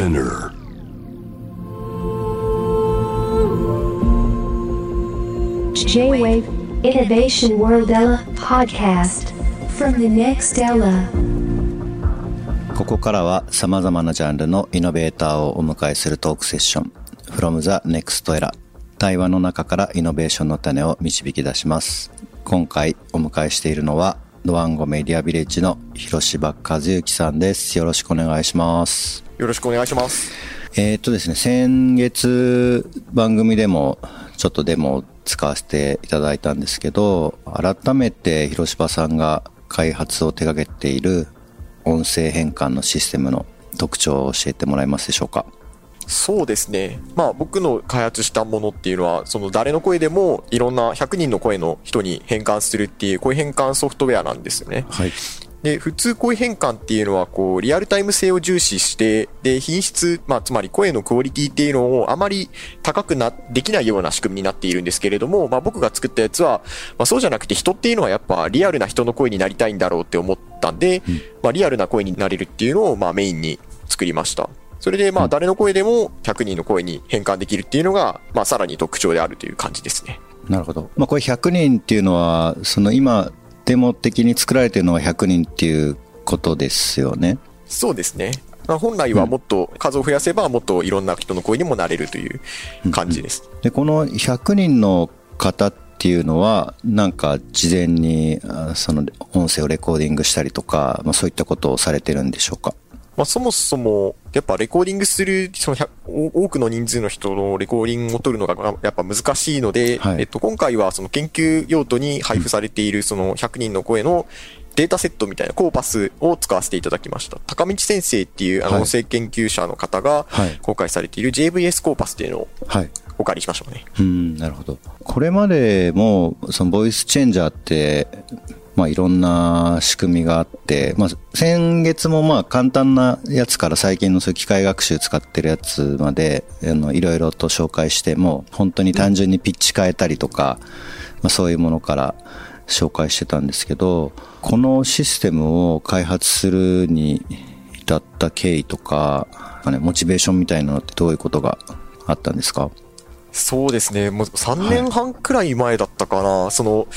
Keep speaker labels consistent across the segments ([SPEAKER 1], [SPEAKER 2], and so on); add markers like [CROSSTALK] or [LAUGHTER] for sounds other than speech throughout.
[SPEAKER 1] Spinner.
[SPEAKER 2] J-Wave Innovation World Ella podcast from the next Ella.
[SPEAKER 3] ここからは様々なジャンルのイノベーターをお迎えするトークセッション。From the next era 対話の中からイノベーションの種を導き出します。今回お迎えしているのはドワンゴメディアビレッジの広芝和幸さんです。よろしくお願いします
[SPEAKER 4] よろしくお願いします。
[SPEAKER 3] えーっとですね先月番組でもちょっとデモを使わせていただいたんですけど改めて広芝さんが開発を手掛けている音声変換のシステムの特徴を教えてもらえますでしょうか？
[SPEAKER 4] そうですね。まあ僕の開発したものっていうのは、その誰の声でもいろんな100人の声の人に変換するっていう声変換ソフトウェアなんですよね。
[SPEAKER 3] はい
[SPEAKER 4] で、普通声変換っていうのは、こう、リアルタイム性を重視して、で、品質、まあ、つまり声のクオリティっていうのをあまり高くな、できないような仕組みになっているんですけれども、まあ僕が作ったやつは、まあそうじゃなくて人っていうのはやっぱリアルな人の声になりたいんだろうって思ったんで、まあリアルな声になれるっていうのを、まあメインに作りました。それで、まあ誰の声でも100人の声に変換できるっていうのが、まあさらに特徴であるという感じですね。
[SPEAKER 3] なるほど、まあ、これ100人っていうのはその今デモ的に作られているのは100人っていうことですよね。
[SPEAKER 4] そうですね。まあ、本来はもっと数を増やせばもっといろんな人の声にもなれるという感じです。
[SPEAKER 3] でこの100人の方っていうのはなんか事前にあその音声をレコーディングしたりとか、まあ、そういったことをされてるんでしょうか？
[SPEAKER 4] まあ、そもそも、やっぱレコーディングする、その100お多くの人数の人のレコーディングを取るのがまあやっぱ難しいので、
[SPEAKER 3] はい。
[SPEAKER 4] えっと、今回はその研究用途に配布されているその100人の声のデータセットみたいなコーパスを使わせていただきました。高道先生っていうあ
[SPEAKER 3] はい。
[SPEAKER 4] の音声研究者の方が
[SPEAKER 3] はい。
[SPEAKER 4] 公開されている JVS コーパスっていうのを
[SPEAKER 3] はい。
[SPEAKER 4] お借りしましたね。
[SPEAKER 3] うんなるほど。これまでもそのボイスチェンジャーってまあ、いろんな仕組みがあって、まあ、先月もまあ簡単なやつから最近のそういう機械学習使ってるやつまであのいろいろと紹介しても本当に単純にピッチ変えたりとか、まあ、そういうものから紹介してたんですけどこのシステムを開発するに至った経緯とか、ね、モチベーションみたいなのってどういうことがあったんですか？
[SPEAKER 4] そうですね。もう3年半くらい前だったかな。その、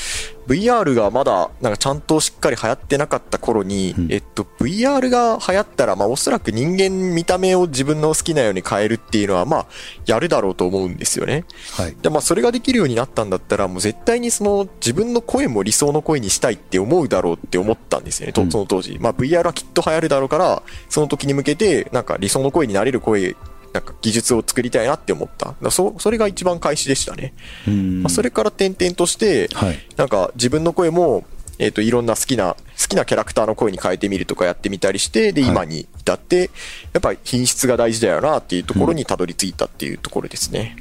[SPEAKER 4] VR がまだ、なんかちゃんとしっかり流行ってなかった頃に、
[SPEAKER 3] うん
[SPEAKER 4] えっと、VR が流行ったら、まあおそらく人間見た目を自分の好きなように変えるっていうのは、まあ、やるだろうと思うんですよね。
[SPEAKER 3] はい
[SPEAKER 4] で、まあそれができるようになったんだったら、もう絶対にその、自分の声も理想の声にしたいって思うだろうって思ったんですよね、と
[SPEAKER 3] うん
[SPEAKER 4] その当時。まあ VR はきっと流行るだろうから、その時に向けて、なんか理想の声になれる声、なんか技術を作りたいなって思った。だからそ、それが一番開始でしたね。
[SPEAKER 3] うん
[SPEAKER 4] まあ、それから点々として、
[SPEAKER 3] はい
[SPEAKER 4] なんか自分の声も、えっ、と、いろんな好きな、好きなキャラクターの声に変えてみるとかやってみたりして、で、
[SPEAKER 3] はい
[SPEAKER 4] 今に至って、やっぱり品質が大事だよなっていうところにたどり着いたっていうところですね。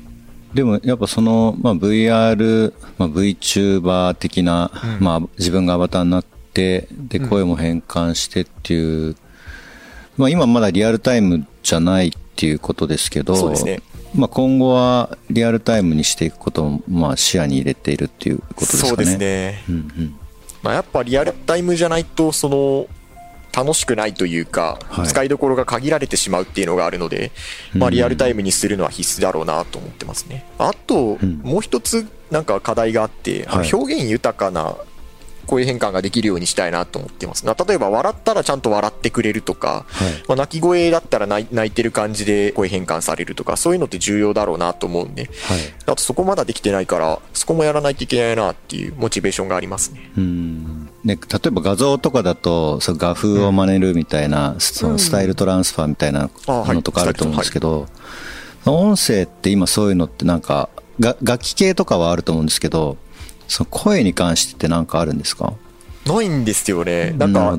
[SPEAKER 3] でもやっぱその、まあ、VR、まあ、VTuber 的な、
[SPEAKER 4] うん
[SPEAKER 3] まあ、自分がアバターになってで
[SPEAKER 4] うん
[SPEAKER 3] 声も変換してっていう、まあ、今まだリアルタイムじゃないっていうことですけど
[SPEAKER 4] そうですね
[SPEAKER 3] まあ、今後はリアルタイムにしていくことを、まあ、視野に入れているっていうことですかね。
[SPEAKER 4] そうですね。
[SPEAKER 3] うんうん
[SPEAKER 4] まあ、やっぱリアルタイムじゃないと、その、楽しくないというか、
[SPEAKER 3] はい
[SPEAKER 4] 使いどころが限られてしまうっていうのがあるので、まあ、リアルタイムにするのは必須だろうなと思ってますね。あと、
[SPEAKER 3] うん
[SPEAKER 4] もう一つなんか課題があって、
[SPEAKER 3] はい
[SPEAKER 4] 表現豊かな声変換ができるようにしたいなと思ってます。な例えば、笑ったらちゃんと笑ってくれるとか、
[SPEAKER 3] はい。
[SPEAKER 4] まあ、泣き声だったら泣いてる感じで声変換されるとか、そういうのって重要だろうなと思うんで、
[SPEAKER 3] はい。
[SPEAKER 4] あとそこまだできてないから、そこもやらないといけないなっていうモチベーションがありますね。
[SPEAKER 3] うん。ね、例えば画像とかだとそう画風を真似るみたいな、そのスタイルトランスファーみたいな
[SPEAKER 4] あはい。
[SPEAKER 3] のとかあると思うんですけど、音声って今そういうのってなんかが楽器系とかはあると思うんですけどその声に関してって何かあるんですか？
[SPEAKER 4] ないんですよね。なんか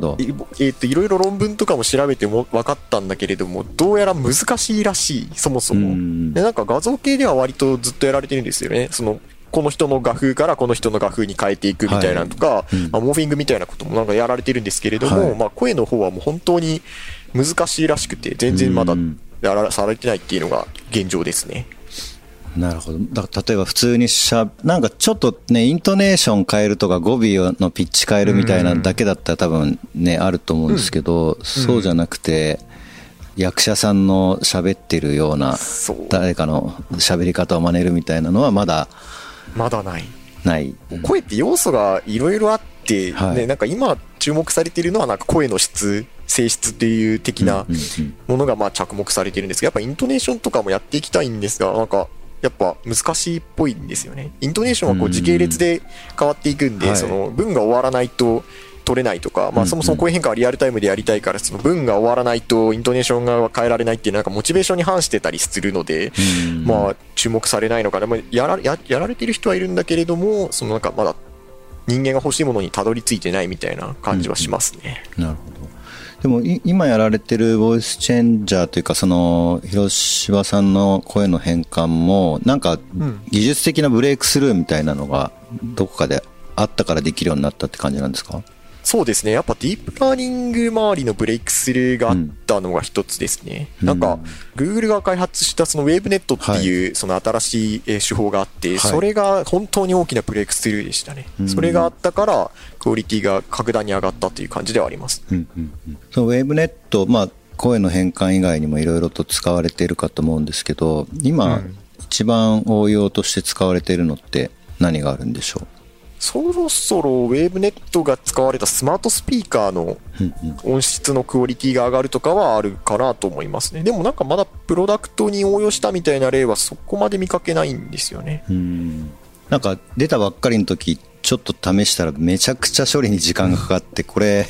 [SPEAKER 4] えっ、と、いろいろ論文とかも調べても分かったんだけれども、どうやら難しいらしい、そもそも。
[SPEAKER 3] うん
[SPEAKER 4] で、なんか画像系では割とずっとやられてるんですよね。その、この人の画風からこの人の画風に変えていくみたいなのとか、
[SPEAKER 3] いうん
[SPEAKER 4] まあ、モーフィングみたいなこともなんかやられてるんですけれども、
[SPEAKER 3] はい
[SPEAKER 4] まあ、声の方はもう本当に難しいらしくて、全然まだ
[SPEAKER 3] うん
[SPEAKER 4] やらされてないっていうのが現状ですね。
[SPEAKER 3] なるほど。だから例えば普通にしゃ、なんかちょっとね、イントネーション変えるとか語尾のピッチ変えるみたいなだけだったら多分ね、あると思うんですけど、そうじゃなくて、役者さんの喋ってるような。誰かの喋り方を真似るみたいなのはまだ
[SPEAKER 4] まだない。
[SPEAKER 3] ない。
[SPEAKER 4] 声って要素がいろいろあって、
[SPEAKER 3] はい
[SPEAKER 4] ね、なんか今注目されているのはなんか声の質、性質っていう的な
[SPEAKER 3] うんうんうん
[SPEAKER 4] ものがまあ着目されてるんですけど、やっぱイントネーションとかもやっていきたいんですが、なんか、やっぱ難しいっぽいんですよね。イントネーションはこ
[SPEAKER 3] う
[SPEAKER 4] うん時系列で変わっていくんで、
[SPEAKER 3] はい
[SPEAKER 4] その文が終わらないと取れないとか、まあそもそも声変化はリアルタイムでやりたいから、その文が終わらないとイントネーションが変えられないっていうなんかモチベーションに反してたりするので、
[SPEAKER 3] うん
[SPEAKER 4] まあ注目されないのかな。まあやらややられてる人はいるんだけれども、そのなんかまだ人間が欲しいものにたどり着いてないみたいな感じはしますね。
[SPEAKER 3] なるほど。でもい今やられてるボイスチェンジャーというかその広島さんの声の変換もなんか
[SPEAKER 4] ん。
[SPEAKER 3] 技術的なブレイクスルーみたいなのがどこかであったからできるようになったって感じなんですか？
[SPEAKER 4] そうですね。やっぱディープラーニング周りのブレイクスルーがあったのが一つですね。
[SPEAKER 3] うん
[SPEAKER 4] なんか、Google が開発したその WaveNet っていうその新しいえー手法があって、
[SPEAKER 3] い
[SPEAKER 4] それが本当に大きなブレイクスルーでしたね
[SPEAKER 3] う。ん
[SPEAKER 4] それがあったから、クオリティが格段に上がったという感じではあります。
[SPEAKER 3] うんうんうんそのウェーブネット、まあ、声の変換以外にもいろいろと使われているかと思うんですけど今、
[SPEAKER 4] うん
[SPEAKER 3] 一番応用として使われているのって何があるんでしょ
[SPEAKER 4] そろそろ WaveNet が使われたスマートスピーカーの音質のクオリティが上がるとかはあるかなと思いますね。でもなんかまだプロダクトに応用したみたいな例はそこまで見かけないんですよね。
[SPEAKER 3] うんなんか出たばっかりの時ちょっと試したらめちゃくちゃ処理に時間がかかって [LAUGHS] これ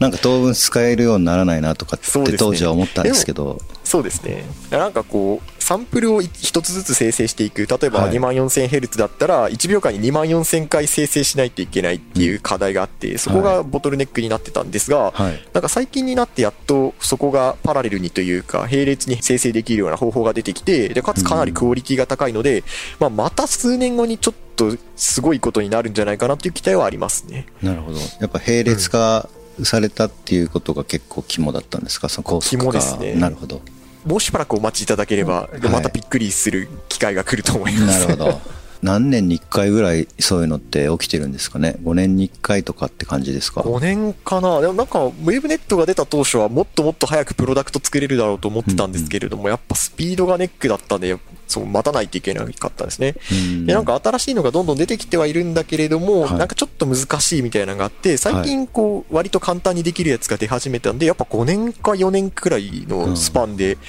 [SPEAKER 3] なんか当分使えるようにならないなとかって当時は思ったんですけど
[SPEAKER 4] そうですね。なんかこう、サンプルを一つずつ生成していく。例えば
[SPEAKER 3] はい。
[SPEAKER 4] 2万 4000Hz だったら、1秒間に2万4000回生成しないといけないっていう課題があって、そこがボトルネックになってたんですが、
[SPEAKER 3] はい。
[SPEAKER 4] なんか最近になってやっとそこがパラレルにというか、並列に生成できるような方法が出てきて、で、かつかなりクオリティが高いので、まあ、また数年後にちょっとすごいことになるんじゃないかなっていう期待はありますね。
[SPEAKER 3] なるほど。やっぱ並列化されたっていうことが結構肝だったんですか？その高速化
[SPEAKER 4] 肝ですね。
[SPEAKER 3] なるほど
[SPEAKER 4] もうしばらくお待ちいただければ、
[SPEAKER 3] い
[SPEAKER 4] またびっくりする機会が来ると思います。
[SPEAKER 3] なるほど。何年に1回ぐらいそういうのって起きてるんですかね？5年に1回とかって感じですか
[SPEAKER 4] ？5年かな。でもなんか、ウェブネットが出た当初はもっともっと早くプロダクト作れるだろうと思ってたんですけれども、やっぱスピードがネックだったんで、そう、待たないといけなかったんですね。
[SPEAKER 3] うん。
[SPEAKER 4] で、なんか新しいのがどんどん出てきてはいるんだけれども、
[SPEAKER 3] はい。
[SPEAKER 4] なんかちょっと難しいみたいなのがあって、最近こう、割と簡単にできるやつが出始めたんで、やっぱ5年か4年くらいのスパンでで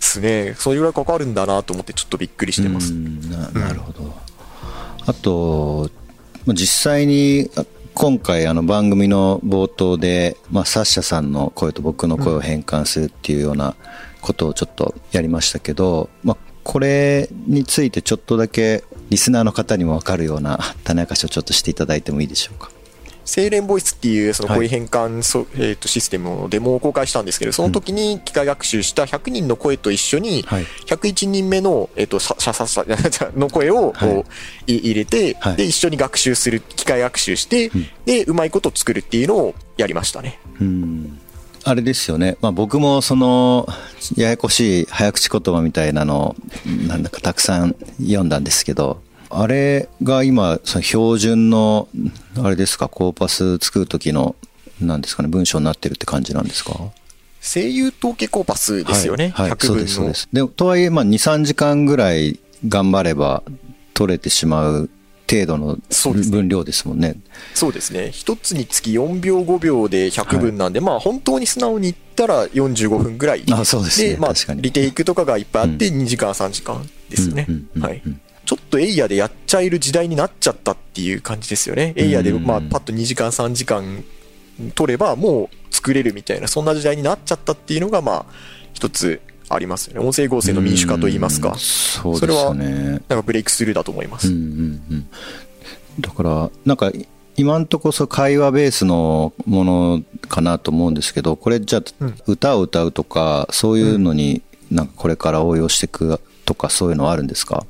[SPEAKER 4] すね、それぐらいかかるんだなと思ってちょっとびっくりしてます。
[SPEAKER 3] うん。ななるほど、あとまあ実際にあ今回あの番組の冒頭で、まあ、サッシャさんの声と僕の声を変換するっていうようなことをちょっとやりましたけど、まあ、これについてちょっとだけリスナーの方にも分かるような [LAUGHS] 種明かしをちょっとしていただいてもいいでしょうか？
[SPEAKER 4] 精錬ボイスっていうその
[SPEAKER 3] はい。
[SPEAKER 4] 声変換そ、えー、とシステムのデモを公開したんですけど、その時に機械学習した100人の声と一緒に、
[SPEAKER 3] はい。
[SPEAKER 4] 101人目の、えっ、と、さ、さ、さ、さ、[LAUGHS] の声をこう、
[SPEAKER 3] はい。
[SPEAKER 4] い入れて、
[SPEAKER 3] はい。
[SPEAKER 4] で、一緒に学習する、機械学習して、で、うまいこと作るっていうのをやりましたね。
[SPEAKER 3] うんあれですよね、まあ、僕もそのややこしい早口言葉みたいなのをなんだかたくさん読んだんですけどあれが今その標準のあれですかコーパス作る時のなんですかね文章になってるって感じなんですか？
[SPEAKER 4] 声優統計コーパスですよね。
[SPEAKER 3] はいはい
[SPEAKER 4] 100
[SPEAKER 3] そうですそうで。すでとはいえまあ23時間ぐらい頑張れば取れてしまう程度の分量ですもんね
[SPEAKER 4] そうですね。一つにつき4秒5秒で100分なんで、まあ本当に素直に言ったら45分ぐらい。
[SPEAKER 3] あそうですね
[SPEAKER 4] まあリテイクとかがいっぱいあって2時間3時間ですねはい。ちょっとエイヤでやっちゃえる時代になっちゃったっていう感じですよね。エイヤで
[SPEAKER 3] うん
[SPEAKER 4] まあパッと2時間3時間取ればもう作れるみたいな、そんな時代になっちゃったっていうのがまあ一つありますよね。音声合成の民主化といいますか
[SPEAKER 3] うん。そうですよね
[SPEAKER 4] なんかブレイクスルーだと思います。
[SPEAKER 3] うんうんうん、だからなんか今んとこそ会話ベースのものかなと思うんですけどこれじゃあ
[SPEAKER 4] うん
[SPEAKER 3] 歌を歌うとかそういうのになんかこれから応用していくとかそういうのはあるんですか？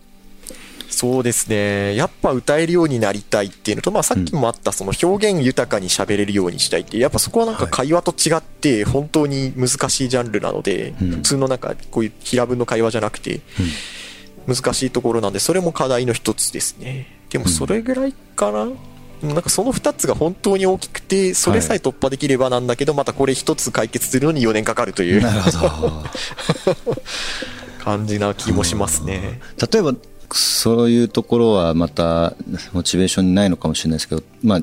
[SPEAKER 4] そうですね。やっぱ歌えるようになりたいっていうのと、まあさっきもあったその表現豊かに喋れるようにしたいっていう、やっぱそこはなんか会話と違って本当に難しいジャンルなので、
[SPEAKER 3] うん
[SPEAKER 4] 普通のなんかこういう平文の会話じゃなくて、難しいところなんで、それも課題の一つですね。でもそれぐらいかな、なんかその2つが本当に大きくて、それさえ突破できればなんだけど、またこれ1つ解決するのに4年かかるという
[SPEAKER 3] なるほど。[LAUGHS]
[SPEAKER 4] 感じな気もしますね。
[SPEAKER 3] 例えば、そういうところはまた、モチベーションにないのかもしれないですけど、まあ、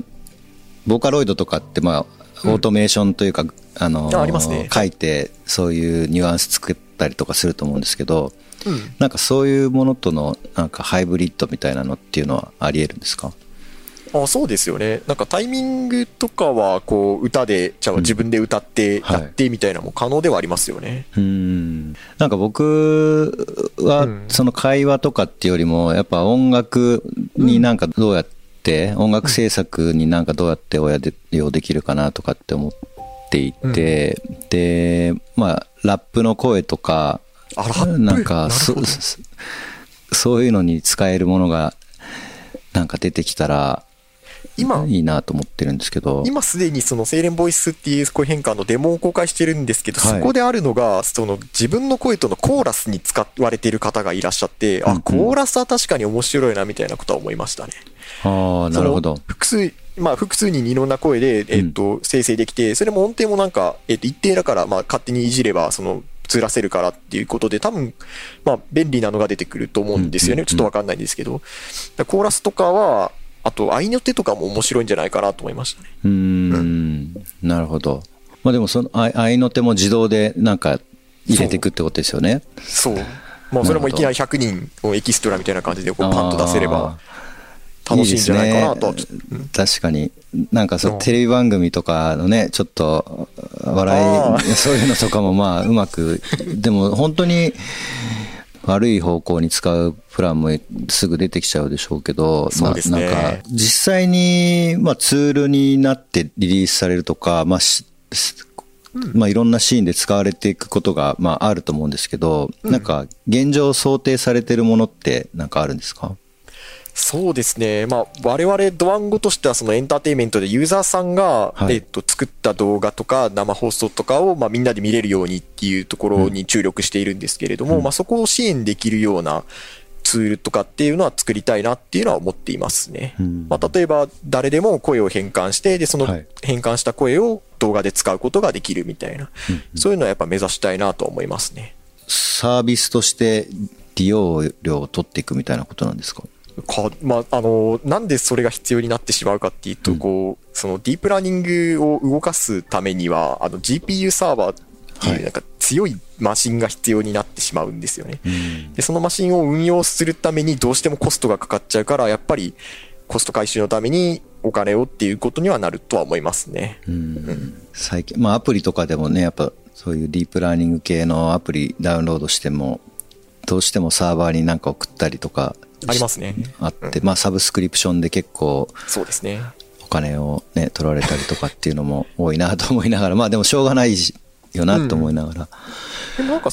[SPEAKER 3] ボーカロイドとかって、まあ、オートメーションというか、あの
[SPEAKER 4] あありますね。
[SPEAKER 3] 書いて、そういうニュアンス作ったりとかすると思うんですけど、
[SPEAKER 4] うん。
[SPEAKER 3] なんかそういうものとの、なんかハイブリッドみたいなのっていうのはあり得るんですか？
[SPEAKER 4] あそうですよね。なんかタイミングとかは、こう、歌で、じゃあ自分で歌って、
[SPEAKER 3] はい
[SPEAKER 4] やってみたいなのも可能ではありますよね。
[SPEAKER 3] うん。なんか僕は
[SPEAKER 4] うん。
[SPEAKER 3] その会話とかっていうよりもやっぱ音楽になんかどうやって音楽制作になんかどうやって応用できるかなとかって思っていてでまあラップの声とかなんかそそういうのに使えるものがなんか出てきたら
[SPEAKER 4] 今、
[SPEAKER 3] いいなと思ってるんですけど
[SPEAKER 4] 今すでにそのセイレンボイスっていう声変換のデモを公開してるんですけど、
[SPEAKER 3] はい
[SPEAKER 4] そこであるのが、その自分の声とのコーラスに使われている方がいらっしゃって、あ、
[SPEAKER 3] うんうん
[SPEAKER 4] コーラスは確かに面白いなみたいなことは思いましたね。
[SPEAKER 3] ああなるほど
[SPEAKER 4] 複数、まあ複数にいろんな声で、えっと、生成できて、それも音程もなんか、えっと、一定だから、まあ勝手にいじれば、その、ずらせるからっていうことで、多分、まあ便利なのが出てくると思うんですよね。ちょっとわかんないんですけど。コーラスとかは、あと、合いの手とかも面白いんじゃないかなと思いましたね。
[SPEAKER 3] うーん、なるほど。まあでもその、あ合いの手も自動でなんか入れていくってことですよね。
[SPEAKER 4] そう。まあ、それもいきなり100人をエキストラみたいな感じでこうパンと出せれば楽しいんじゃないかなとは。
[SPEAKER 3] いいね確かに。なんかそうう、
[SPEAKER 4] ん
[SPEAKER 3] テレビ番組とかのね、ちょっと、笑
[SPEAKER 4] あ
[SPEAKER 3] い、そういうのとかもまあ、うまく、でも本当に、悪い方向に使うプランもすぐ出てきちゃうでしょうけど、
[SPEAKER 4] そうですね。
[SPEAKER 3] まあ、なんか、実際に、まあ、ツールになってリリースされるとか、まあ、しまあ、いろんなシーンで使われていくことが、まあ、あると思うんですけど、なんか、現状想定されてるものって、なんかあるんですか？
[SPEAKER 4] そうですね。まあ、我々ドワンゴとしてはそのエンターテインメントでユーザーさんが、
[SPEAKER 3] はい。
[SPEAKER 4] えっと、作った動画とか生放送とかを、まあ、みんなで見れるようにっていうところに注力しているんですけれども、まあ、そこを支援できるようなツールとかっていうのは作りたいなっていうのは思っていますね。
[SPEAKER 3] うん。
[SPEAKER 4] まあ、例えば、誰でも声を変換して、で、その
[SPEAKER 3] はい。
[SPEAKER 4] 変換した声を動画で使うことができるみたいな、そういうのはやっぱ目指したいなと思いますね。
[SPEAKER 3] サービスとして利用料を取っていくみたいなことなんですか？
[SPEAKER 4] か、まあ、あの、なんでそれが必要になってしまうかっていうと、こう、そのディープラーニングを動かすためには、あの GPU サーバーって
[SPEAKER 3] はい。いう
[SPEAKER 4] なんか強いマシンが必要になってしまうんですよね。で、そのマシンを運用するためにどうしてもコストがかかっちゃうから、やっぱりコスト回収のためにお金をっていうことにはなるとは思いますね。
[SPEAKER 3] うん。最近、まあアプリとかでもね、やっぱそういうディープラーニング系のアプリダウンロードしても、どうしてもサーバーになんか送ったりとか
[SPEAKER 4] ありますね。
[SPEAKER 3] あって、まあサブスクリプションで結構
[SPEAKER 4] そうですね。
[SPEAKER 3] お金をね、取られたりとかっていうのも多いなと思いながら、まあでもしょうがないよなと思いながら。
[SPEAKER 4] でもなんか、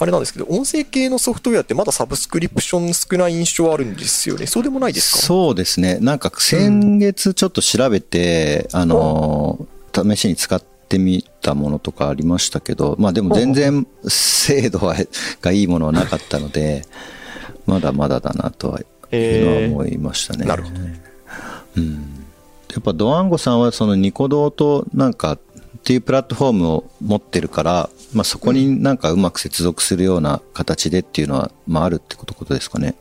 [SPEAKER 4] あれなんですけど、音声系のソフトウェアってまだサブスクリプション少ない印象あるんですよね。そうでもないですか？
[SPEAKER 3] そうですね。なんか先月ちょっと調べて、あの、試しに使ってみたものとかありましたけど、まあでも全然精度はがいいものはなかったので、まだまだだなとは、思いましたね。
[SPEAKER 4] なるほど。
[SPEAKER 3] やっぱドワンゴさんはそのニコ動となんかっていうプラットフォームを持ってるから、まあそこになんかうまく接続するような形でっていうのは、まああるってことですかね。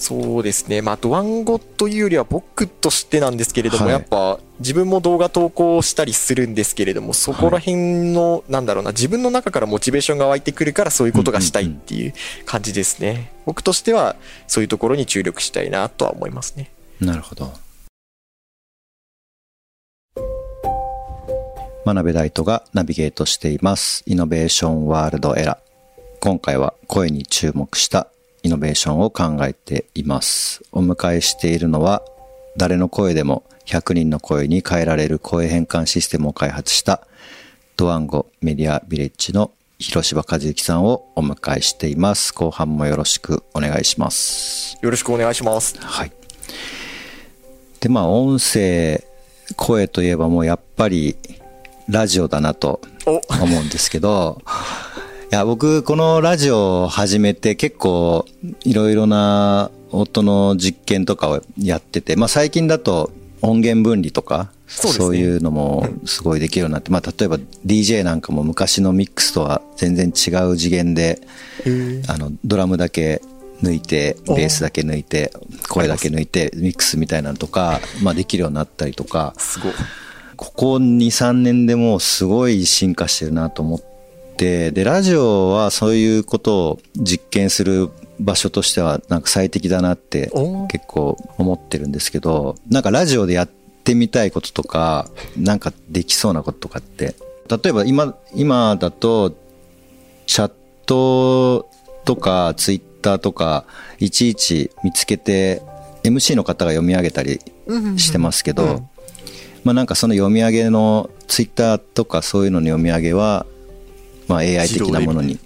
[SPEAKER 4] そうですね。まあ、ドワンゴというよりは僕としてなんですけれども、
[SPEAKER 3] はい
[SPEAKER 4] やっぱ自分も動画投稿したりするんですけれども、そこら辺の、なんだろうな、自分の中からモチベーションが湧いてくるからそういうことがしたいっていう感じですね。僕としてはそういうところに注力したいなとは思いますね。
[SPEAKER 3] なるほど。真鍋大斗がナビゲートしています。イノベーションワールドエラー。今回は声に注目したイノベーションを考えています。お迎えしているのは、誰の声でも100人の声に変えられる声変換システムを開発したドワンゴメディアビレッジの広柴和之さんをお迎えしています。後半もよろしくお願いします。
[SPEAKER 4] よろしくお願いします。
[SPEAKER 3] はい。で、まあ、音声、声といえばもうやっぱり、ラジオだなと
[SPEAKER 4] お
[SPEAKER 3] 思うんですけど、い [LAUGHS] や、僕、このラジオを始めて結構、いろいろな音の実験とかをやってて、まあ、最近だと、音源分離とか、
[SPEAKER 4] そうね。
[SPEAKER 3] そういうのもすごいできるようになって、まあ例えば DJ なんかも昔のミックスとは全然違う次元で、あの、ドラムだけ抜いて、ベースだけ抜いて、声だけ抜いて、ミックスみたいなのとか、まあできるようになったりとか。ここ2、3年でもうすごい進化してるなと思って、で、ラジオはそういうことを実験する場所としてはなんか最適だなって結構思ってるんですけど、なんかラジオでやってみたいこととか、なんかできそうなこととかって、例えば今、今だと、チャットとかツイッターとか、いちいち見つけて、MC の方が読み上げたりしてますけど、
[SPEAKER 4] うん。
[SPEAKER 3] まあなんかその読み上げのツイッターとかそういうのの読み上げは、まあ AI 的なものに、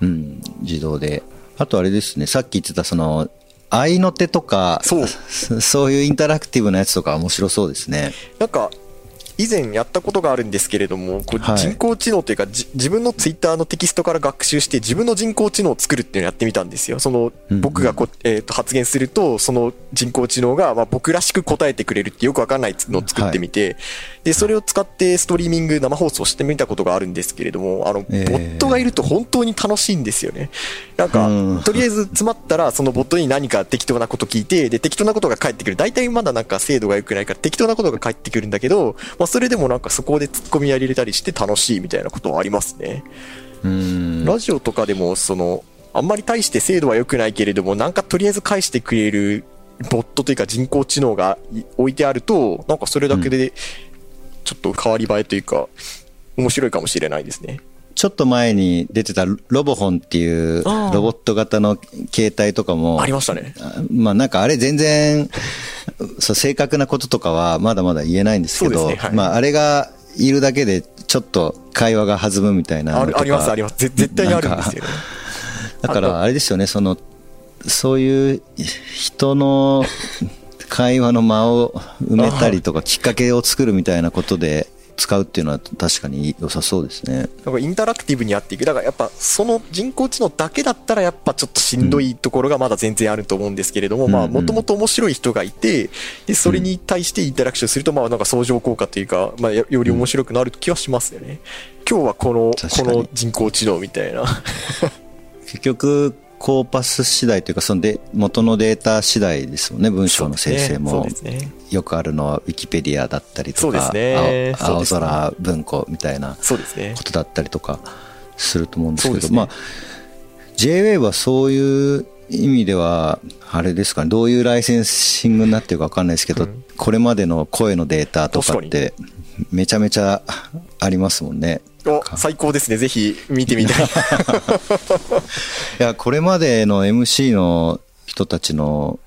[SPEAKER 4] うん
[SPEAKER 3] うん、自動で。あとあれですね、さっき言ってたその、愛の手とか、
[SPEAKER 4] そう。
[SPEAKER 3] そ [LAUGHS] そういうインタラクティブなやつとか面白そうですね。
[SPEAKER 4] なんか、以前やったことがあるんですけれども、こう
[SPEAKER 3] はい。
[SPEAKER 4] 人工知能というか、じ自分のツイッターのテキストから学習して自分の人工知能を作るっていうのをやってみたんですよ。その、僕がこ、えーと発言すると、その人工知能が、まあ、僕らしく答えてくれるってよくわかんないのを作ってみて、で、それを使ってストリーミング生放送してみたことがあるんですけれども、あの、ボ
[SPEAKER 3] えー
[SPEAKER 4] ットがいると本当に楽しいんですよね。なんか、
[SPEAKER 3] うん
[SPEAKER 4] とりあえず詰まったら、そのボットに何か適当なこと聞いて、で、適当なことが返ってくる。大体まだなんか精度が良くないから適当なことが返ってくるんだけど、まあそれでもなんかそこで突っ込みやり入れたりして楽しいみたいなことはありますね。
[SPEAKER 3] うん。
[SPEAKER 4] ラジオとかでも、その、あんまり大して精度は良くないけれども、なんかとりあえず返してくれるボットというか人工知能がい置いてあると、なんかそれだけで、ちょっと変わり映えというか、面白いかもしれないですね。
[SPEAKER 3] ちょっと前に出てたロボホンっていうロボット型の携帯とかも
[SPEAKER 4] ありましたね。
[SPEAKER 3] あまあなんかあれ全然、[LAUGHS] そう正確なこととかはまだまだ言えないんですけど、
[SPEAKER 4] ねはい
[SPEAKER 3] まああれがいるだけでちょっと会話が弾むみたいな
[SPEAKER 4] あります、あります。ぜ絶対にあるんですよね。
[SPEAKER 3] だからあれですよね、その、そういう人の会話の間を埋めたりとかきっかけを作るみたいなことで使うっていうのは確かに良さそうですね。
[SPEAKER 4] なんかインタラクティブにやっていく。だからやっぱその人工知能だけだったらやっぱちょっとしんどいところがまだ全然あると思うんですけれども、
[SPEAKER 3] うん
[SPEAKER 4] まあもともと面白い人がいて、で、それに対してインタラクションするとまあなんか相乗効果というか、まあよより面白くなる気はしますよね。今日はこの、この人工知能みたいな。[LAUGHS]
[SPEAKER 3] 結局、コーパス次第というか、そので元のデータ次第ですもんね、文章の生成
[SPEAKER 4] そ
[SPEAKER 3] も
[SPEAKER 4] ね。
[SPEAKER 3] よくあるのはウィキペディアだったりとか、
[SPEAKER 4] ね
[SPEAKER 3] 青青空文庫みたいなこ。とだったりとかすると思うんですけど、
[SPEAKER 4] ね
[SPEAKER 3] まあ、JWAVE はそういう意味では、あれですかね、どういうライセンシングになってるかわかんないですけど、
[SPEAKER 4] うん
[SPEAKER 3] これまでの声のデータとかって、めちゃめちゃありますもんね。
[SPEAKER 4] お、最高ですね。ぜひ見てみたい。[LAUGHS]
[SPEAKER 3] いや、これまでの MC の人たちの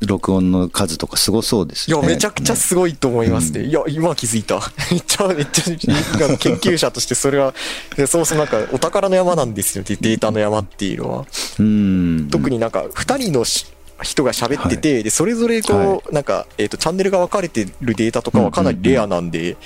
[SPEAKER 3] 録音の数とかすごそうですよね。
[SPEAKER 4] いや、めちゃくちゃすごいと思いますね。いや、今気づいた。[LAUGHS] めっちゃ、めっちゃ、研究者としてそれは、でそもそもなんかお宝の山なんですよ、データの山っていうのは。
[SPEAKER 3] うん。
[SPEAKER 4] 特になんか、二人のし人が喋ってて、で、それぞれこう、なんか、えっ、と、チャンネルが分かれてるデータとかはかなりレアなんで、
[SPEAKER 3] うん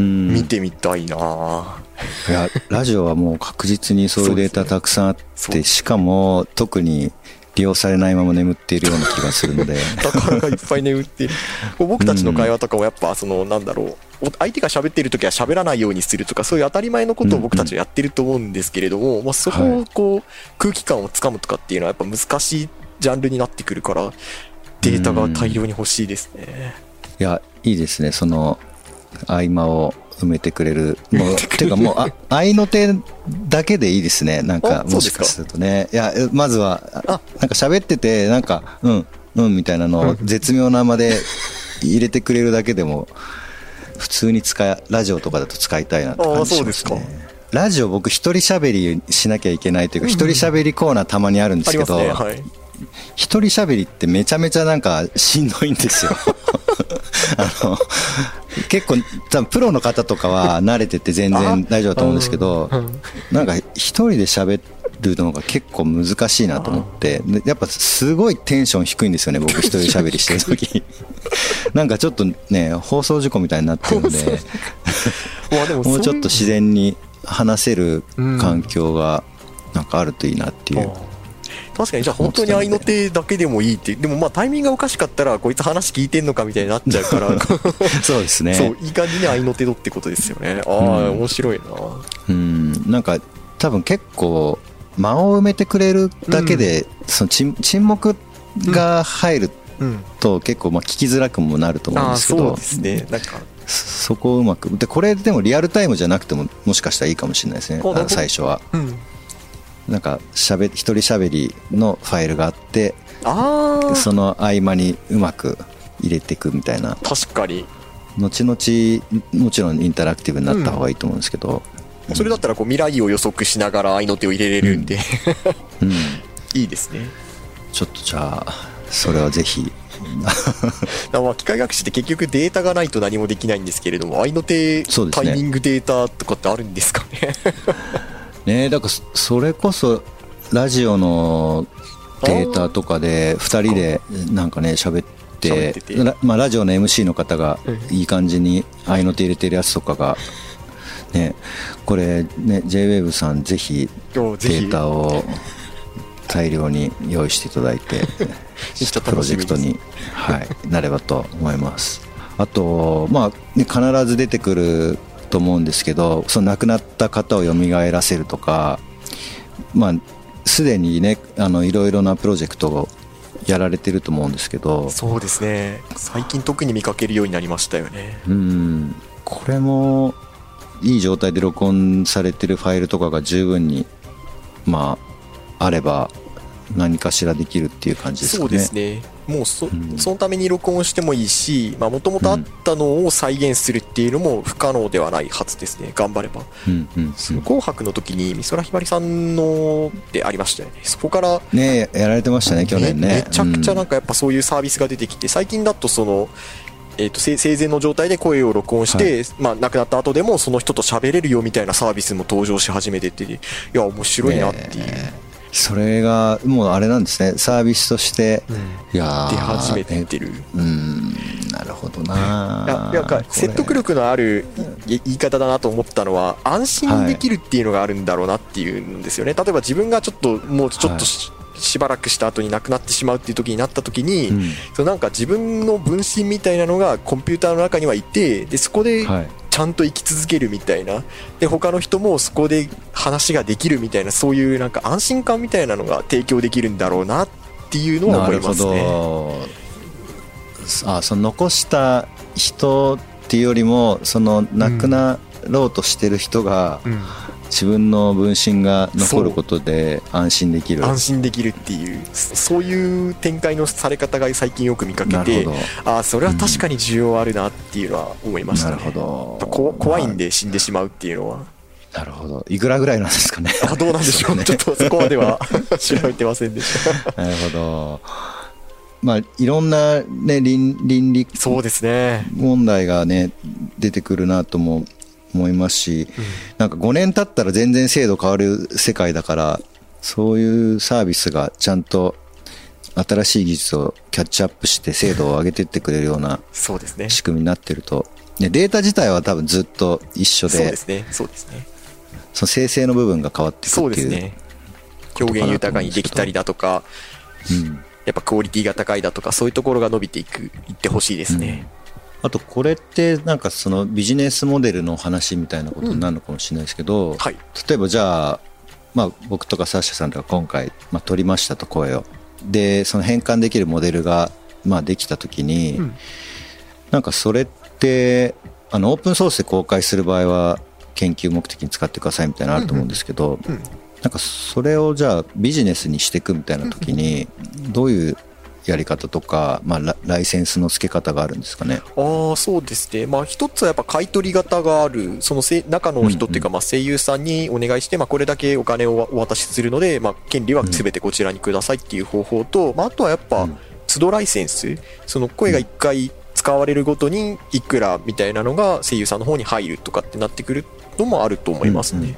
[SPEAKER 4] 見てみたいなぁ
[SPEAKER 3] いや、ラジオはもう確実にそういうデータたくさんあって、
[SPEAKER 4] そう
[SPEAKER 3] しかも特に利用されないまま眠っているような気がするので。[LAUGHS]
[SPEAKER 4] 宝がいっぱい眠っている。[LAUGHS] 僕たちの会話とかもやっぱ、その、なんだろう、お相手が喋ってる時は喋らないようにするとか、そういう当たり前のことを僕たちはやってると思うんですけれども、まあ、そこをこう、空気感をつかむとかっていうのはやっぱ難しいジャンルになってくるから、データが大量に欲しいですね。
[SPEAKER 3] いや、いいですね。その、合間を埋めてくれる。もう、ていうかもう、あ、合いの手だけでいいですね。なんか、もしかするとね。いや、まずは、あなんか喋ってて、なんか、うん、うん、みたいなのを絶妙な間で入れてくれるだけでも、普通に使い、ラジオとかだと使いたいなって感じしますね。ラジオ僕一人喋りしなきゃいけないというか、一人喋りコーナーたまにあるんですけど、
[SPEAKER 4] ね。はい。
[SPEAKER 3] 一人喋りってめちゃめちゃなんかしんどいんですよ。[LAUGHS] あの、結構、多分プロの方とかは慣れてて全然大丈夫だと思うんですけどなんか一人で喋るのが結構難しいなと思って、でやっぱすごいテンション低いんですよね、僕 [LAUGHS] 一人喋りしてる時。[LAUGHS] なんかちょっとね、放送事故みたいになってるんで、
[SPEAKER 4] も
[SPEAKER 3] もうちょっと
[SPEAKER 4] そ
[SPEAKER 3] 自然に話せる環境がなんかあるといいなっていう。
[SPEAKER 4] 確かにじゃあ本当に合いの手だけでもいいってでもまあタイミングがおかしかったらこいつ話聞いてんのかみたいになっちゃうから。[LAUGHS]
[SPEAKER 3] そうですね。
[SPEAKER 4] そういい感じに合いの手どってことですよね。ああ、
[SPEAKER 3] うん
[SPEAKER 4] 面白いな。
[SPEAKER 3] うん。なんか多分結構間を埋めてくれるだけで、その沈沈黙が入る
[SPEAKER 4] うん。
[SPEAKER 3] と結構まあ聞きづらくもなると思うんですけど
[SPEAKER 4] そうですね。なんか。
[SPEAKER 3] そそこをうまくでこれでもリアルタイムじゃなくてももしかしたらいいかもしれないですね。最初は。
[SPEAKER 4] うん
[SPEAKER 3] なんかしゃべ一人喋りのファイルがあって
[SPEAKER 4] ああ
[SPEAKER 3] その合間にうまく入れていくみたいな。
[SPEAKER 4] 確かに。
[SPEAKER 3] 後々もちろんインタラクティブになった方がいいと思うんですけど、
[SPEAKER 4] それだったらこう未来を予測しながら合いの手を入れれるんで、
[SPEAKER 3] うん、
[SPEAKER 4] いいですね。
[SPEAKER 3] ちょっとじゃあそれはぜひ。[LAUGHS]
[SPEAKER 4] まあ機械学習って結局データがないと何もできないんですけれども合いの手
[SPEAKER 3] ね。
[SPEAKER 4] タイミングデータとかってあるんですかね [LAUGHS]
[SPEAKER 3] ね。だからそそれこそラジオのデータとかで2人でなんかね喋ってまあ、ラジオの MC の方が
[SPEAKER 4] うん。
[SPEAKER 3] いい感じに合いの手入れてるやつとかがね。これね JWAVE さんぜひデータを大量に用意していただいて [LAUGHS] プロジェクトに、はい、なればと思います。あとまあ、ね、必ず出てくると思うんですけどその亡くなった方を蘇らせるとかまあすでにねあのいろいろなプロジェクトをやられてると思うんですけど
[SPEAKER 4] そうですね。最近特に見かけるようになりましたよね。
[SPEAKER 3] うん。これもいい状態で録音されてるファイルとかが十分にまああれば何かしらできるっていう感じですかね。
[SPEAKER 4] そうですね。もうそ,、
[SPEAKER 3] ん。
[SPEAKER 4] そのために録音してもいいしもともとあったのを再現するっていうのも不可能ではないはずですね。頑張れば。
[SPEAKER 3] うんうんうん。
[SPEAKER 4] 紅白の時に美空ひばりさんのでありましたよね。そこから
[SPEAKER 3] ねやられてましたね去年ね。
[SPEAKER 4] めめちゃくちゃなん
[SPEAKER 3] か、
[SPEAKER 4] かやっぱそういうサービスが出てきて最近だとそのえー、と生生前の状態で声を録音して、まあ、亡くなった後でもその人と喋れるよみたいなサービスも登場し始めてていや面白いなっていう、
[SPEAKER 3] ねそれがもうあれなんですね。サービスとして、いやー
[SPEAKER 4] 出始めてる、
[SPEAKER 3] うん。なるほどな。い
[SPEAKER 4] やなんか説得力のあるい言い方だなと思ったのは安心できるっていうのがあるんだろうなっていうんですよね、例えば自分がちょっともうちょっとし,、しばらくした後に亡くなってしまうっていう時になった時に、
[SPEAKER 3] うん。
[SPEAKER 4] そのなんか自分の分身みたいなのがコンピューターの中にはいてでそこで
[SPEAKER 3] はい。
[SPEAKER 4] ちゃんと生き続けるみたいな。で他の人もそこで話ができるみたいなそういうなんか安心感みたいなのが提供できるんだろうなっていうのは思いますね。
[SPEAKER 3] ど。あその残した人っていうよりもその亡くなろうとしてる人が、
[SPEAKER 4] うん。
[SPEAKER 3] 自分の分身が残ることで安心できる。
[SPEAKER 4] 安心できるっていうそそういう展開のされ方が最近よく見かけてああそれは確かに需要あるなっていうのは思いましたね、
[SPEAKER 3] なるほど。
[SPEAKER 4] こ怖いんで死んでしまうっていうのは
[SPEAKER 3] なるほど。いくらぐらいなんですかね。
[SPEAKER 4] あどうなんでしょう [LAUGHS] ちょっとそこまでは [LAUGHS] 調べてませんでした。
[SPEAKER 3] なるほど。まあいろんなね倫倫理
[SPEAKER 4] そうですね。
[SPEAKER 3] 問題がね出てくるなとも思いますし、なんか5年経ったら全然制度変わる世界だからそういうサービスがちゃんと新しい技術をキャッチアップして精度を上げていってくれるような
[SPEAKER 4] そうですね。
[SPEAKER 3] 仕組みになってると、ね、データ自体は多分ずっと一緒で。
[SPEAKER 4] そうですね。そうですね
[SPEAKER 3] その生成の部分が変わっていく
[SPEAKER 4] そう
[SPEAKER 3] っていう
[SPEAKER 4] ですね。表現豊かにできたりだとか
[SPEAKER 3] うん。
[SPEAKER 4] やっぱクオリティが高いだとかそういうところが伸びていくいってほしいですね、
[SPEAKER 3] あとこれってなんかそのビジネスモデルの話みたいなことになるのかもしれないですけど、
[SPEAKER 4] はい。
[SPEAKER 3] 例えばじゃあ、まあ、僕とかサッシャさんとか今回、まあ、撮りましたと声を。でその変換できるモデルが、まあ、できた時に、
[SPEAKER 4] うん。
[SPEAKER 3] なんかそれってあのオープンソースで公開する場合は研究目的に使ってくださいみたいなのあると思うんですけど、
[SPEAKER 4] うん
[SPEAKER 3] なんかそれをじゃあビジネスにしていくみたいな時にどういうやり方とか、まあ、ラライセンスの付け方があるんですかね？
[SPEAKER 4] ああそうですね、まあ、一つはやっぱ買い取り型がある、そのせ中の人っていうか、まあ声優さんにお願いして、まあ、これだけお金をお渡しするので、まあ、権利はすべてこちらにくださいっていう方法と、まあ、あとはやっぱ
[SPEAKER 3] うん、
[SPEAKER 4] 都度ライセンス、その声が一回使われるごとにいくらみたいなのが声優さんの方に入るとかってなってくるのもあると思いますね。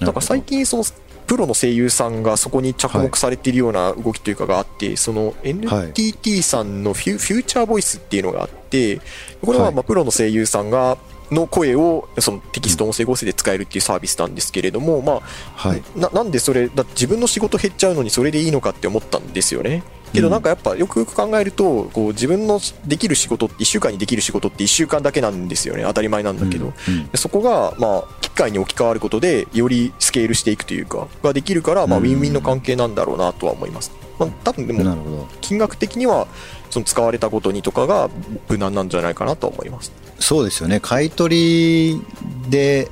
[SPEAKER 4] なんか最近そのプロの声優さんがそこに着目されているような動きというかがあって、その NTT さんのフュ,、フューチャーボイスっていうのがあってこれは
[SPEAKER 3] はい。
[SPEAKER 4] まあプロの声優さんがの声をそのテキスト音声合成で使えるっていうサービスなんですけれども、まあ、
[SPEAKER 3] はい。
[SPEAKER 4] ななんでそれだ自分の仕事減っちゃうのにそれでいいのかって思ったんですよねけどなんかやっぱよくよく考えるとこう自分のできる仕事って1週間にできる仕事って1週間だけなんですよね。当たり前なんだけど、
[SPEAKER 3] う
[SPEAKER 4] そこがまあ機械に置き換わることでよりスケールしていくというかができるからまあウ
[SPEAKER 3] うん。
[SPEAKER 4] ィンウィンの関係なんだろうなとは思います、まあ、多分でも
[SPEAKER 3] なるほど。
[SPEAKER 4] 金額的にはその使われたことにとかが無難なんじゃないかなとは思います。
[SPEAKER 3] そうですよね。買い取りで、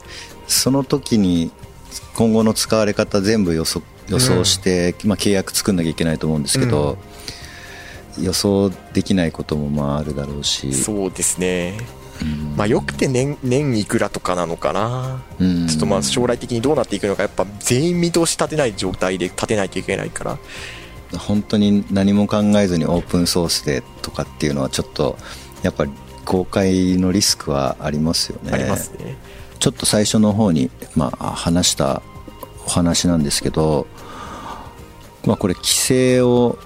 [SPEAKER 3] その時に今後の使われ方全部予想予想して、まあ、契約作んなきゃいけないと思うんですけど、予想できないこともまああるだろうし、
[SPEAKER 4] そうですね。
[SPEAKER 3] うん。
[SPEAKER 4] まあよくて年年いくらとかなのかな。
[SPEAKER 3] うん。
[SPEAKER 4] ちょっとまあ将来的にどうなっていくのかやっぱ全員見通し立てない状態で立てないといけないから。
[SPEAKER 3] 本当に何も考えずにオープンソースでとかっていうのはちょっとやっぱり公開のリスクはありますよね。
[SPEAKER 4] ありますね
[SPEAKER 3] ちょっと最初の方に、まあ、話したお話なんですけど、まあ、これ規制を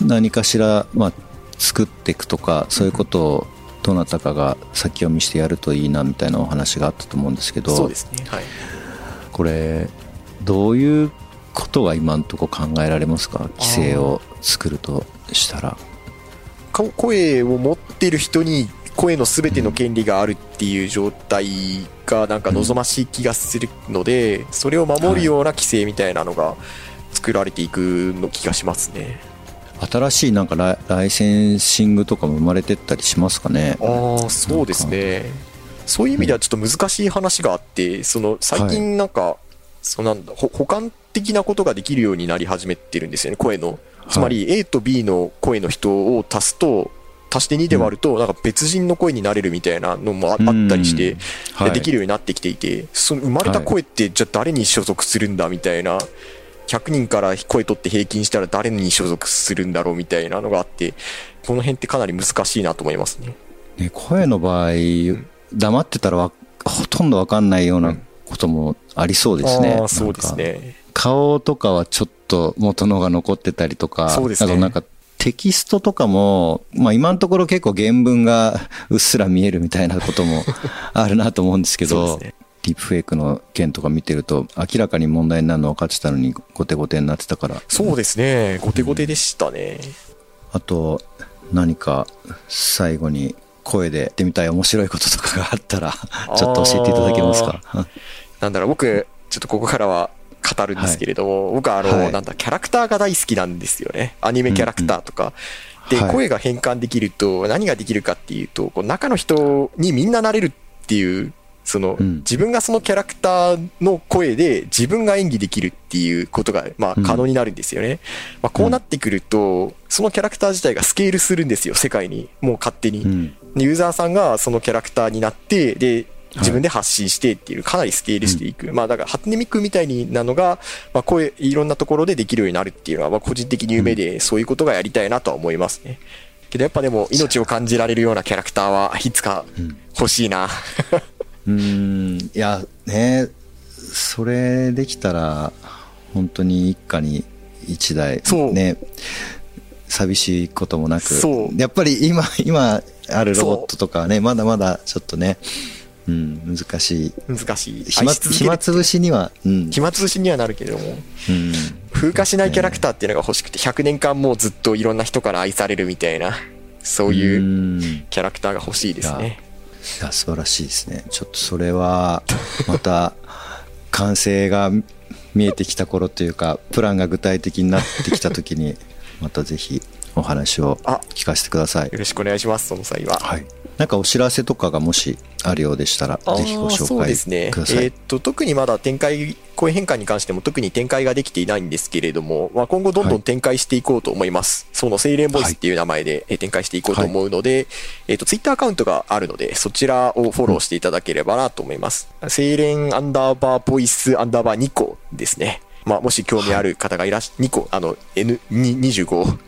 [SPEAKER 3] 何かしら、まあ、作っていくとかそういうことをどなたかが先読みしてやるといいなみたいなお話があったと思うんですけど
[SPEAKER 4] そうですね。はい。
[SPEAKER 3] これどういうことが今のところ考えられますか？規制を作るとしたら。
[SPEAKER 4] か声を持ってる人に声の全ての権利があるっていう状態がなんか望ましい気がするのでそれを守るような規制みたいなのが作られていくの気がしますね。
[SPEAKER 3] 新しいなんかライライセンシングとかも生まれてったりしますかね。
[SPEAKER 4] ああそうですね。そういう意味ではちょっと難しい話があってその最近なんか、そのなんだほ補完的なことができるようになり始めてるんですよね声の。つまり A と B の声の人を足すと足して2で割るとなんか別人の声になれるみたいなのもああったりして、
[SPEAKER 3] はい
[SPEAKER 4] でできるようになってきていてその生まれた声ってじゃあ誰に所属するんだみたいな100人から声取って平均したら誰に所属するんだろうみたいなのがあってこの辺ってかなり難しいなと思いますね。
[SPEAKER 3] ね、声の場合、黙ってたらわほとんどわかんないようなこともありそうですね。
[SPEAKER 4] あーそうですね。
[SPEAKER 3] 顔とかはちょっと元のが残ってたりとか、
[SPEAKER 4] そうですね
[SPEAKER 3] なんかテキストとかも、まあ今のところ結構原文が [LAUGHS] うっすら見えるみたいなことも [LAUGHS] あるなと思うんですけど、ディープフェイクの件とか見てると明らかに問題になるの分かってたのに後手後手になってたから。
[SPEAKER 4] そうですね。後手後手でしたね。
[SPEAKER 3] あと何か最後に声でやってみたい面白いこととかがあったらちょっと教えていただけますか？
[SPEAKER 4] なんだろう、僕、ちょっとここからは語るんですけれども、僕はあの、
[SPEAKER 3] はい
[SPEAKER 4] なんだ、キャラクターが大好きなんですよね。アニメキャラクターとか。で、
[SPEAKER 3] はい
[SPEAKER 4] 声が変換できると何ができるかっていうと、こう中の人にみんななれるっていう、その、
[SPEAKER 3] うん
[SPEAKER 4] 自分がそのキャラクターの声で自分が演技できるっていうことが、まあ、
[SPEAKER 3] うん
[SPEAKER 4] 可能になるんですよね。まあ、こうなってくると、そのキャラクター自体がスケールするんですよ、世界に。もう勝手に。
[SPEAKER 3] うん
[SPEAKER 4] でユーザーさんがそのキャラクターになって、で、自分で発信してっていう、かなりスケールしていく。まあだから、ハテネミックみたいになのが、まあこういういろんなところでできるようになるっていうのは、まあ個人的に夢で、そういうことがやりたいなとは思いますね。けどやっぱでも、命を感じられるようなキャラクターはいつか欲しいな。[LAUGHS]
[SPEAKER 3] うーん。いやねそれできたら本当に一家に一台
[SPEAKER 4] そう。
[SPEAKER 3] ね寂しいこともなく。
[SPEAKER 4] そう。
[SPEAKER 3] やっぱり今今あるロボットとかはねまだまだちょっとねうん難しい。
[SPEAKER 4] 難しい。
[SPEAKER 3] 暇暇つぶしにはうん、
[SPEAKER 4] 暇つぶしにはなるけれども、
[SPEAKER 3] うん、
[SPEAKER 4] 風化しないキャラクターっていうのが欲しくて、100年間もうずっといろんな人から愛されるみたいな、そういう
[SPEAKER 3] うん。
[SPEAKER 4] キャラクターが欲しいですね。
[SPEAKER 3] いや素晴らしいですね。ちょっとそれはまた完成が見えてきた頃というかプランが具体的になってきた時にまたぜひお話を [LAUGHS]
[SPEAKER 4] あ
[SPEAKER 3] 聞かせてください。
[SPEAKER 4] よろしくお願いします、その際は。
[SPEAKER 3] はいなんかお知らせとかがもしあるようでしたらぜひご紹介
[SPEAKER 4] ですね。
[SPEAKER 3] ください、
[SPEAKER 4] えーっと、特にまだ展開、声変換に関しても特に展開ができていないんですけれども、まあ、今後どんどん展開していこうと思います。その、セイレンボイスっていう名前でえー展開していこうと思うので、えーっと、ツイッターアカウントがあるので、そちらをフォローしていただければなと思います。セイレンアンダーバーボイスアンダーバー2個ですね。まあ、もし興味ある方がいらっし、2個、あの、N25。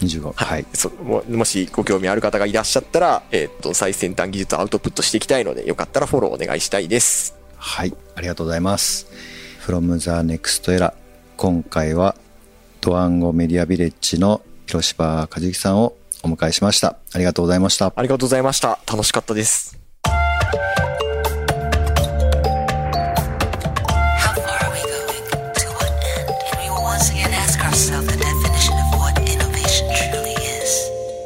[SPEAKER 3] 25はい、
[SPEAKER 4] そももしご興味ある方がいらっしゃったら、えーっと、最先端技術をアウトプットしていきたいので、よかったらフォローお願いしたいです。
[SPEAKER 3] はい、ありがとうございます。from the next era 今回はドワンゴメディアビレッジの広柴和之さんをお迎えしました。ありがとうございました。
[SPEAKER 4] ありがとうございました。楽しかったです。